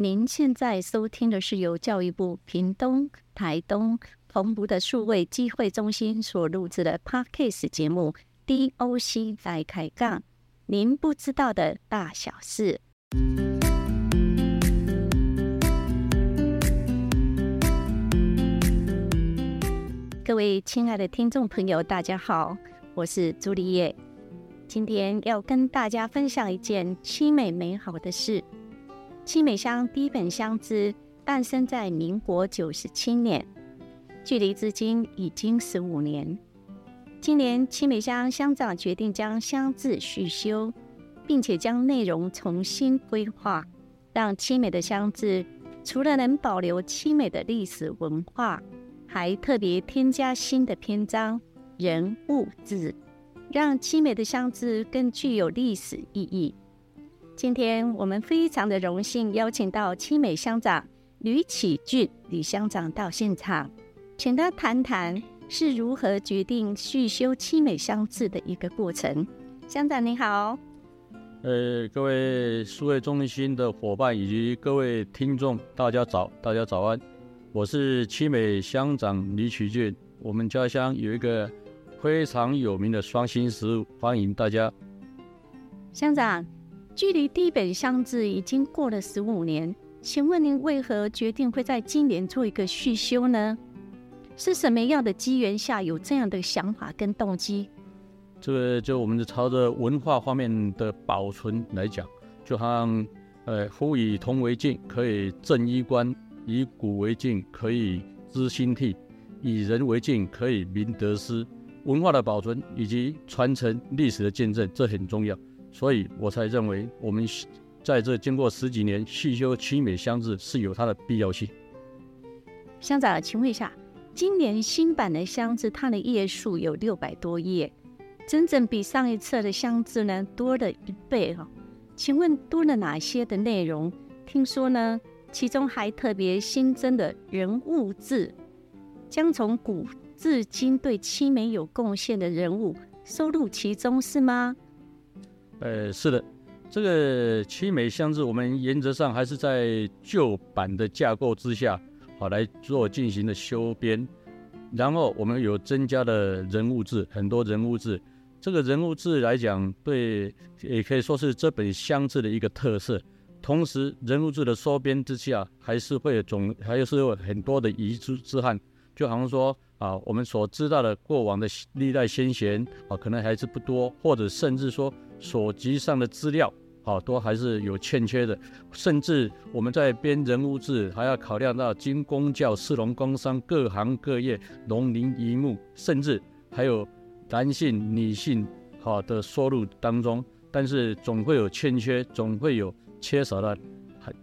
您现在收听的是由教育部屏东、台东同步的数位机会中心所录制的 Podcast 节目《DOC 来开杠》，您不知道的大小事。各位亲爱的听众朋友，大家好，我是朱丽叶。今天要跟大家分享一件凄美美好的事。七美乡第一本乡志诞生在民国九十七年，距离至今已经十五年。今年七美乡乡长决定将乡志续修，并且将内容重新规划，让七美的乡志除了能保留七美的历史文化，还特别添加新的篇章“人物志”，让七美的乡志更具有历史意义。今天我们非常的荣幸邀请到七美乡长吕启俊吕乡长到现场，请他谈谈是如何决定续修七美乡志的一个过程。乡长你好，呃，各位数位中心的伙伴以及各位听众，大家早，大家早安，我是七美乡长吕启俊。我们家乡有一个非常有名的双星食物，欢迎大家。乡长。距离第一本乡志已经过了十五年，请问您为何决定会在今年做一个续修呢？是什么样的机缘下有这样的想法跟动机？这个就我们的朝着文化方面的保存来讲，就像呃，夫以铜为镜，可以正衣冠；以古为镜，可以知兴替；以人为镜，可以明得失。文化的保存以及传承历史的见证，这很重要。所以我才认为，我们在这经过十几年细修七美乡志是有它的必要性。乡长，请问一下，今年新版的乡志，它的页数有六百多页，整整比上一册的乡志呢多了一倍哈。请问多了哪些的内容？听说呢，其中还特别新增的人物志，将从古至今对七美有贡献的人物收录其中，是吗？呃，是的，这个七美乡志，我们原则上还是在旧版的架构之下，好来做进行的修编。然后我们有增加了人物志，很多人物志。这个人物志来讲，对，也可以说是这本乡志的一个特色。同时，人物志的收编之下，还是会总，还是有很多的遗珠之憾，就好像说。啊，我们所知道的过往的历代先贤啊，可能还是不多，或者甚至说所集上的资料，好多还是有欠缺的。甚至我们在编人物志，还要考量到经公教、士农工商各行各业、农林渔牧，甚至还有男性、女性好的收入当中，但是总会有欠缺，总会有缺少的，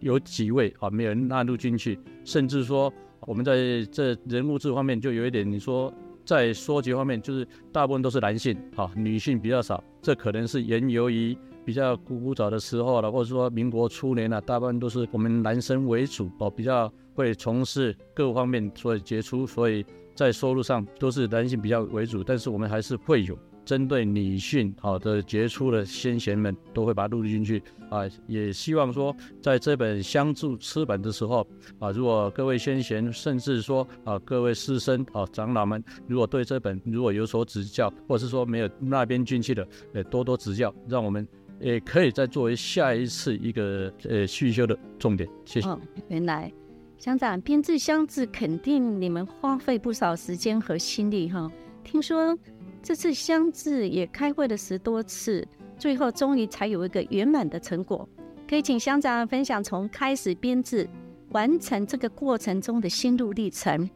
有几位啊没有纳入进去，甚至说。我们在这人物志方面就有一点，你说在说集方面，就是大部分都是男性，哈，女性比较少。这可能是源由于比较古早的时候了，或者说民国初年了，大部分都是我们男生为主，哦，比较会从事各方面所以杰出，所以在收入上都是男性比较为主。但是我们还是会有。针对女性好的杰出的先贤们，都会把它录进去啊。也希望说，在这本相助出本的时候啊，如果各位先贤，甚至说啊各位师生啊长老们，如果对这本如果有所指教，或者是说没有那边进去的，呃多多指教，让我们也可以再作为下一次一个呃续修的重点。谢谢。原来乡长编制乡志，肯定你们花费不少时间和心力哈。听说。这次相志也开会了十多次，最后终于才有一个圆满的成果。可以请乡长分享从开始编制完成这个过程中的心路历程。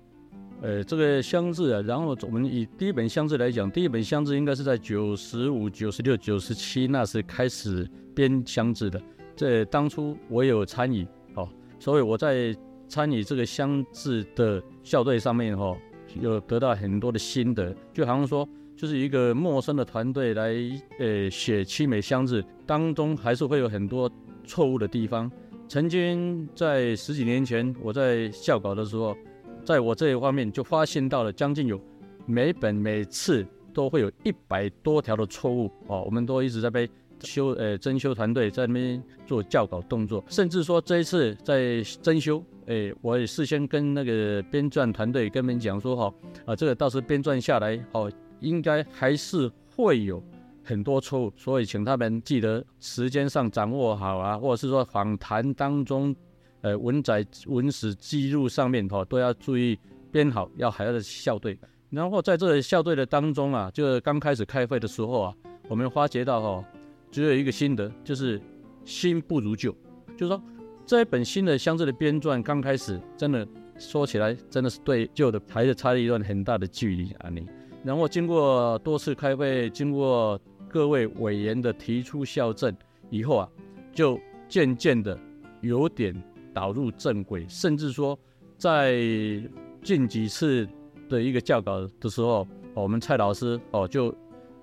呃，这个乡志啊，然后我们以第一本乡志来讲，第一本乡志应该是在九十五、九十六、九十七那时开始编乡志的。这当初我有参与，哦，所以我在参与这个乡志的校对上面，哈，有得到很多的心得，就好像说。就是一个陌生的团队来，呃，写七美箱子当中，还是会有很多错误的地方。曾经在十几年前，我在校稿的时候，在我这一方面就发现到了将近有每本每次都会有一百多条的错误哦，我们都一直在被修呃增修团队在那边做校稿动作，甚至说这一次在增修，哎，我也事先跟那个编撰团队跟他们讲说哈，啊，这个到时编撰下来，哦，应该还是会有很多错误，所以请他们记得时间上掌握好啊，或者是说访谈当中，呃，文载文史记录上面哈都要注意编好，要还要校对。然后在这个校对的当中啊，就是刚开始开会的时候啊，我们发觉到哈。只有一个心得，就是新不如旧。就是说，这一本新的箱子的编撰刚开始，真的说起来，真的是对旧的还是差了一段很大的距离啊！你，然后经过多次开会，经过各位委员的提出校正以后啊，就渐渐的有点导入正轨，甚至说在近几次的一个教稿的时候，我们蔡老师哦就。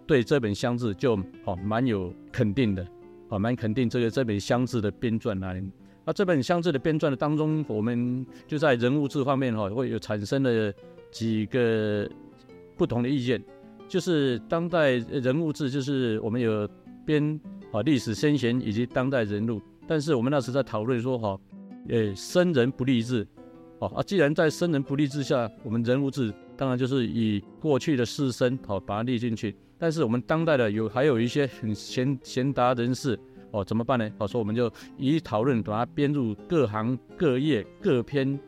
对这本箱子就哦蛮有肯定的，哦蛮肯定这个这本箱子的编撰那里。那这本箱子的编撰的当中，我们就在人物志方面哈会有产生了几个不同的意见，就是当代人物志，就是我们有编啊历史先贤以及当代人物，但是我们那时在讨论说哈，诶生人不立志，哦啊既然在生人不立志下，我们人物志当然就是以过去的士绅好把它立进去。但是我们当代的有还有一些很贤贤达人士哦，怎么办呢？好说我们就一讨论把它编入各行各业各篇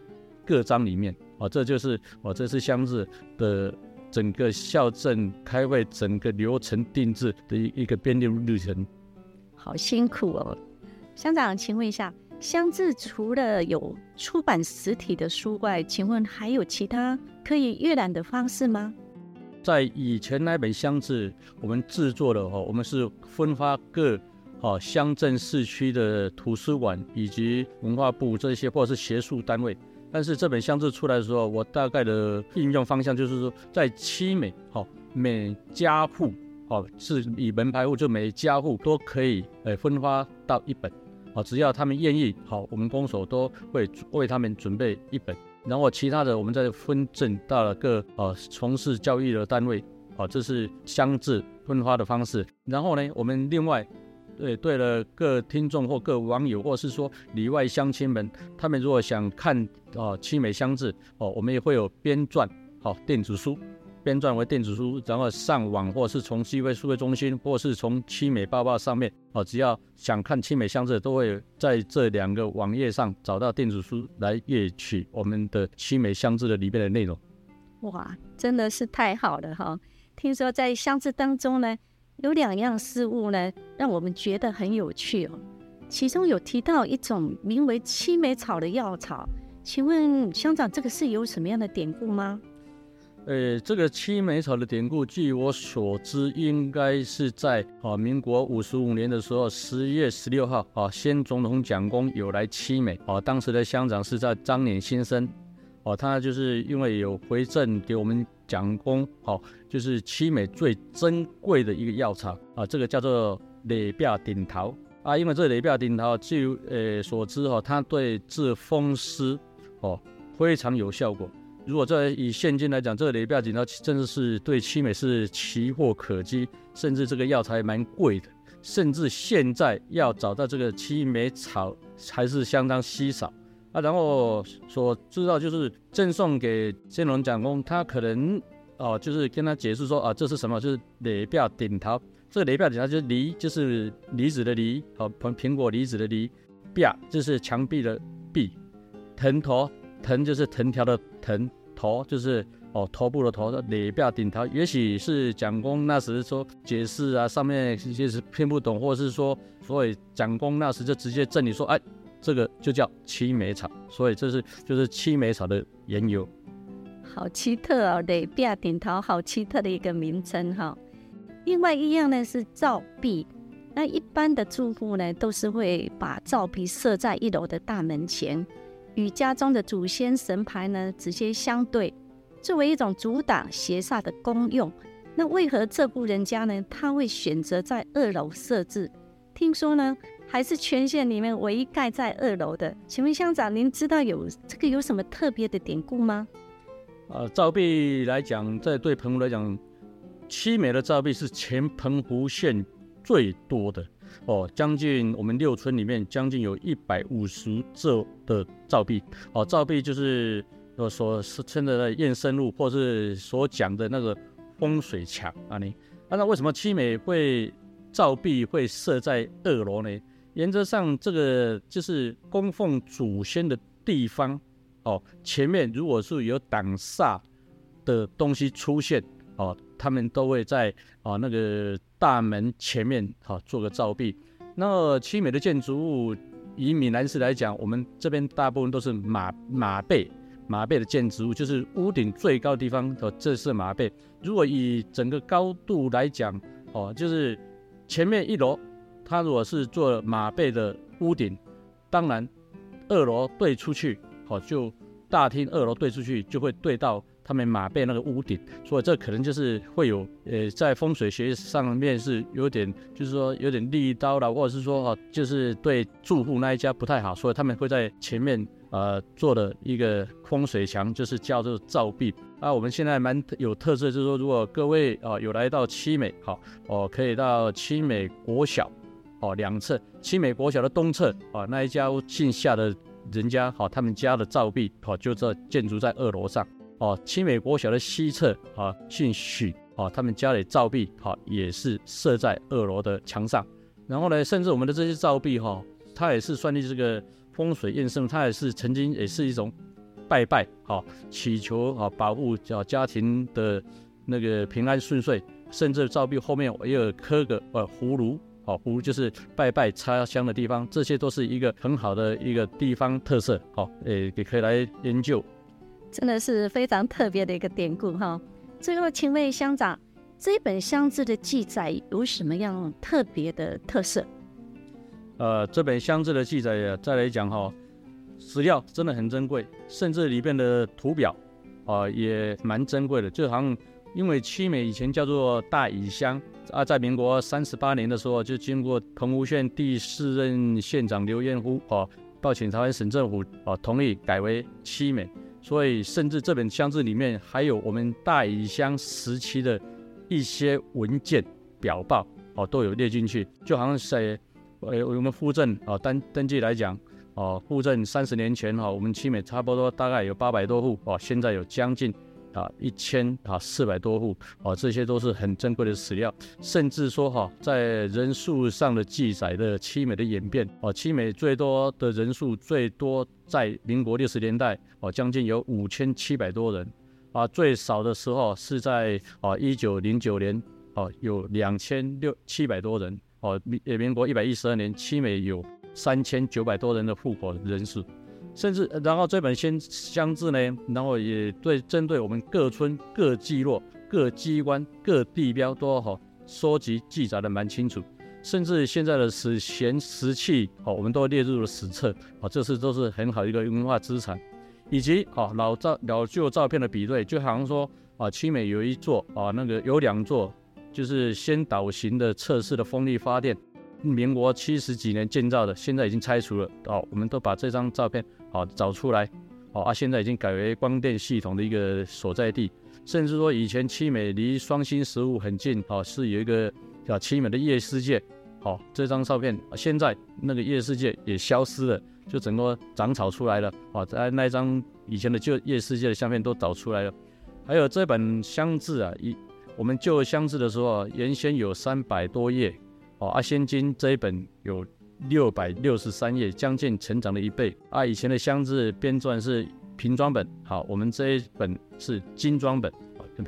各章里面哦，这就是哦这是乡志的整个校正开会整个流程定制的一一个编列日程。好辛苦哦，乡长，请问一下，乡志除了有出版实体的书外，请问还有其他可以阅览的方式吗？在以前那本乡志，我们制作的哈，我们是分发各哦乡镇市区的图书馆以及文化部这些或者是学术单位。但是这本乡志出来的时候，我大概的应用方向就是说，在七美好每家户哦是以门牌户，就每家户都可以呃分发到一本哦，只要他们愿意，好，我们公所都会为他们准备一本。然后其他的，我们再分赠到了各呃从事教育的单位，啊，这是乡志分发的方式。然后呢，我们另外对对了各听众或各网友，或是说里外乡亲们，他们如果想看哦七美乡志哦，我们也会有编撰好电子书。编撰为电子书，然后上网，或是从机会数位中心，或是从七美报报上面，哦，只要想看七美乡志，都会在这两个网页上找到电子书来阅取我们的七美乡志的里面的内容。哇，真的是太好了哈！听说在乡志当中呢，有两样事物呢，让我们觉得很有趣哦。其中有提到一种名为七美草的药草，请问乡长，这个是有什么样的典故吗？呃，这个七美草的典故，据我所知，应该是在啊民国五十五年的时候，十月十六号啊，先总统蒋公有来七美啊，当时的乡长是在张捻先生，哦，他就是因为有回赠给我们蒋公，好，就是七美最珍贵的一个药材啊，这个叫做雷壁顶桃啊，因为这雷壁顶桃，据呃所知哈，它对治风湿哦非常有效果。如果在以现今来讲，这个雷标锦它真的是对七美是奇货可居，甚至这个药材蛮贵的，甚至现在要找到这个七美草还是相当稀少啊。然后所知道就是赠送给先龙讲公，他可能哦就是跟他解释说啊这是什么，就是雷表顶桃。这个雷表顶桃就是梨，就是梨子的梨，好苹苹果梨子的梨，壁就是墙壁的壁，藤头。藤就是藤条的藤，头就是哦头部的头，雷表顶头，也许是蒋公那时说解释啊，上面一些是听不懂，或者是说，所以蒋公那时就直接赠你说，哎，这个就叫七美草，所以这是就是七美草的缘由。好奇特哦，里边顶头，好奇特的一个名称哈。另外一样呢是照壁，那一般的住户呢都是会把照壁设在一楼的大门前。与家中的祖先神牌呢直接相对，作为一种阻挡邪煞的功用。那为何这户人家呢？他会选择在二楼设置？听说呢，还是全县里面唯一盖在二楼的。请问乡长，您知道有这个有什么特别的典故吗？呃，造币来讲，在对澎湖来讲，七美的造币是全澎湖县最多的。哦，将近我们六村里面将近有一百五十座的造壁哦，造壁就是呃所称的验生路，或是所讲的那个风水墙啊。你那为什么七美会造壁会设在二楼呢？原则上，这个就是供奉祖先的地方哦。前面如果是有挡煞的东西出现哦，他们都会在啊那个大门前面好做个造壁。那七美的建筑物，以闽南市来讲，我们这边大部分都是马马背马背的建筑物，就是屋顶最高的地方哦，这是马背。如果以整个高度来讲哦，就是前面一楼，它如果是做马背的屋顶，当然二楼对出去好，就大厅二楼对出去就会对到。他们马背那个屋顶，所以这可能就是会有，呃，在风水学上面是有点，就是说有点利刀了，或者是说哈，就是对住户那一家不太好，所以他们会在前面呃做的一个风水墙，就是叫做造壁。啊，我们现在蛮有特色，就是说如果各位啊有来到七美，好哦，可以到七美国小，哦两侧清美国小的东侧啊那一家姓夏的人家，好他们家的造壁，好就这建筑在二楼上。哦，清美国小的西侧啊，姓许啊，他们家里造壁哈也是设在二楼的墙上。然后呢，甚至我们的这些造壁哈，它也是算是这个风水验证，它也是曾经也是一种拜拜哈，祈求啊保护叫家庭的那个平安顺遂。甚至造壁后面也有刻个呃葫芦，哦葫芦就是拜拜插香的地方，这些都是一个很好的一个地方特色，好，诶也可以来研究。真的是非常特别的一个典故哈。最后，请问乡长，这本乡志的记载有什么样特别的特色？呃，这本乡志的记载呀，再来讲哈，史料真的很珍贵，甚至里面的图表啊也蛮珍贵的。就好像因为七美以前叫做大乙乡啊，在民国三十八年的时候，就经过澎湖县第四任县长刘彦夫啊，报请台湾省政府啊同意改为七美。所以，甚至这本乡志里面还有我们大乙乡时期的一些文件表报哦，都有列进去。就好像在呃我们户政啊登登记来讲哦，户政三十年前哈，我们七美差不多大概有八百多户哦，现在有将近。啊，一千啊，四百多户啊，这些都是很珍贵的史料。甚至说哈，在人数上的记载的七美的演变啊，七美最多的人数最多在民国六十年代啊，将近有五千七百多人啊，最少的时候是在啊一九零九年啊，有两千六七百多人哦，民民国一百一十二年七美有三千九百多人的户口人数。甚至，然后这本先乡志呢，然后也对针对我们各村各聚落各机关各地标都好收集记载的蛮清楚，甚至现在的史前石器哦，我们都列入了史册哦，这是都是很好一个文化资产，以及哦老照老旧照片的比对，就好像说啊，七美有一座啊，那个有两座就是先导型的测试的风力发电。民国七十几年建造的，现在已经拆除了哦。我们都把这张照片啊找出来哦啊，现在已经改为光电系统的一个所在地。甚至说以前七美离双星十五很近哦，是有一个叫七美的夜世界。好，这张照片现在那个夜世界也消失了，就整个长草出来了哦。在那张以前的旧夜世界的相片都找出来了。还有这本乡志啊，一我们旧乡志的时候，原先有三百多页。哦，啊，现今这一本有六百六十三页，将近成长了一倍。啊，以前的箱子编撰是平装本，好，我们这一本是精装本，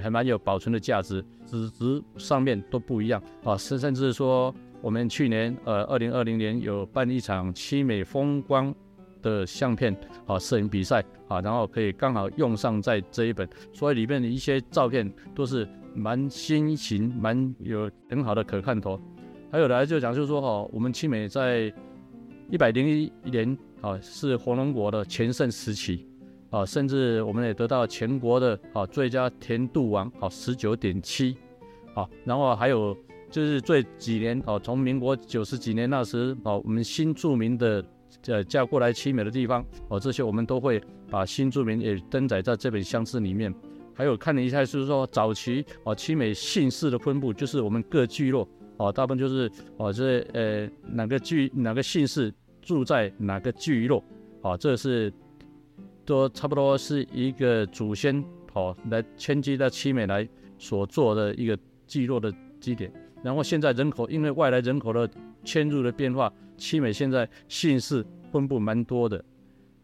还蛮有保存的价值，纸质上面都不一样。啊，甚甚至说，我们去年呃，二零二零年有办一场七美风光的相片啊摄影比赛啊，然后可以刚好用上在这一本，所以里面的一些照片都是蛮新型，蛮有很好的可看头。还有来就讲，就是说哈，我们七美在一百零一年啊，是红龙国的全盛时期啊，甚至我们也得到全国的啊最佳甜度王啊十九点七啊，然后还有就是最几年啊，从民国九十几年那时啊，我们新著名的呃嫁过来七美的地方哦，这些我们都会把新著名也登载在这本相册里面。还有看了一下，就是说早期啊七美姓氏的分布，就是我们各聚落。哦，大部分就是哦，这呃哪个聚哪个姓氏住在哪个聚落，哦，这是都差不多是一个祖先哦来迁居到七美来所做的一个聚落的基点。然后现在人口因为外来人口的迁入的变化，七美现在姓氏分布蛮多的。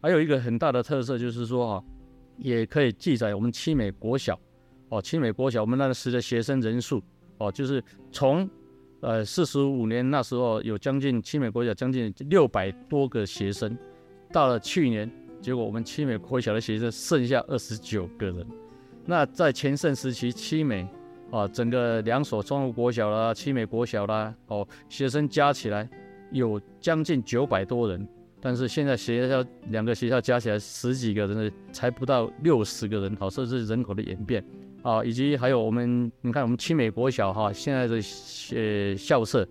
还有一个很大的特色就是说哈，也可以记载我们七美国小哦，七美国小我们那时的学生人数哦，就是从呃四十五年那时候有将近七美国小将近六百多个学生，到了去年，结果我们七美国小的学生剩下二十九个人。那在全盛时期，七美啊整个两所中湖国小啦、七美国小啦哦，学生加起来有将近九百多人。但是现在学校两个学校加起来十几个人的，才不到六十个人，好，这是人口的演变啊，以及还有我们，你看我们清美国小哈，现在的呃校舍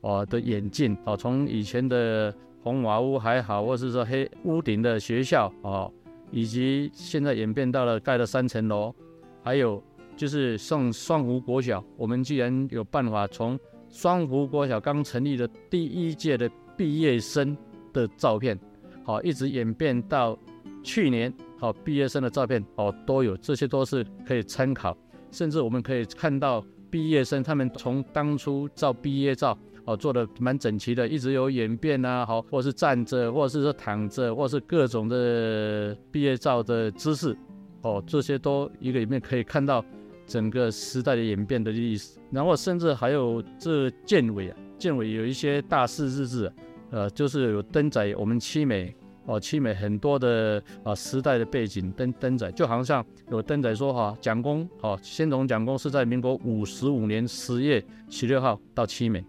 啊的演进啊，从以前的红瓦屋还好，或是说黑屋顶的学校啊，以及现在演变到了盖了三层楼，还有就是上双湖国小，我们既然有办法从双湖国小刚成立的第一届的毕业生。的照片，好，一直演变到去年，好，毕业生的照片，哦，都有，这些都是可以参考，甚至我们可以看到毕业生他们从当初照毕业照，哦，做的蛮整齐的，一直有演变啊，好，或是站着，或者是说躺着，或是各种的毕业照的姿势，哦，这些都一个里面可以看到整个时代的演变的历史，然后甚至还有这建委啊，建委有一些大事日志。呃，就是有登载我们七美哦，七美很多的啊时代的背景登登载，就好像有登载说哈，蒋公哦，先总蒋公是在民国五十五年十月十六号到七美，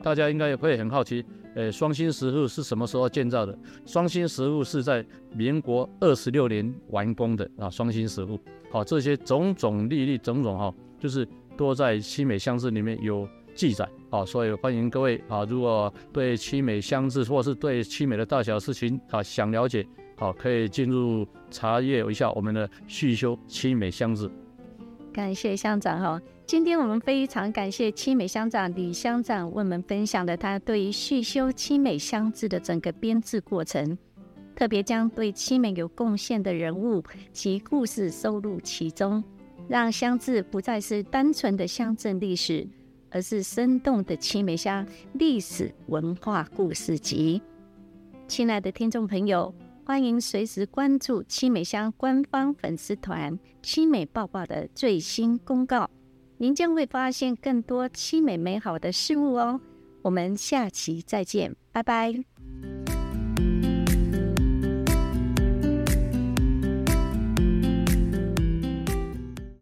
大家应该也会很好奇，呃，双星石路是什么时候建造的？双星石路是在民国二十六年完工的啊，双星石路，好，这些种种历历种种哈，就是多在七美乡志里面有。记载啊，所以欢迎各位啊，如果对七美乡志或是对七美的大小事情啊想了解，好，可以进入查阅一下我们的续修七美乡志。感谢乡长哈，今天我们非常感谢七美乡长李乡长为我们分享的他对于续修七美乡志的整个编制过程，特别将对七美有贡献的人物及故事收录其中，让乡志不再是单纯的乡镇历史。而是生动的七美乡历史文化故事集。亲爱的听众朋友，欢迎随时关注七美乡官方粉丝团“七美报报”的最新公告，您将会发现更多七美美好的事物哦。我们下期再见，拜拜。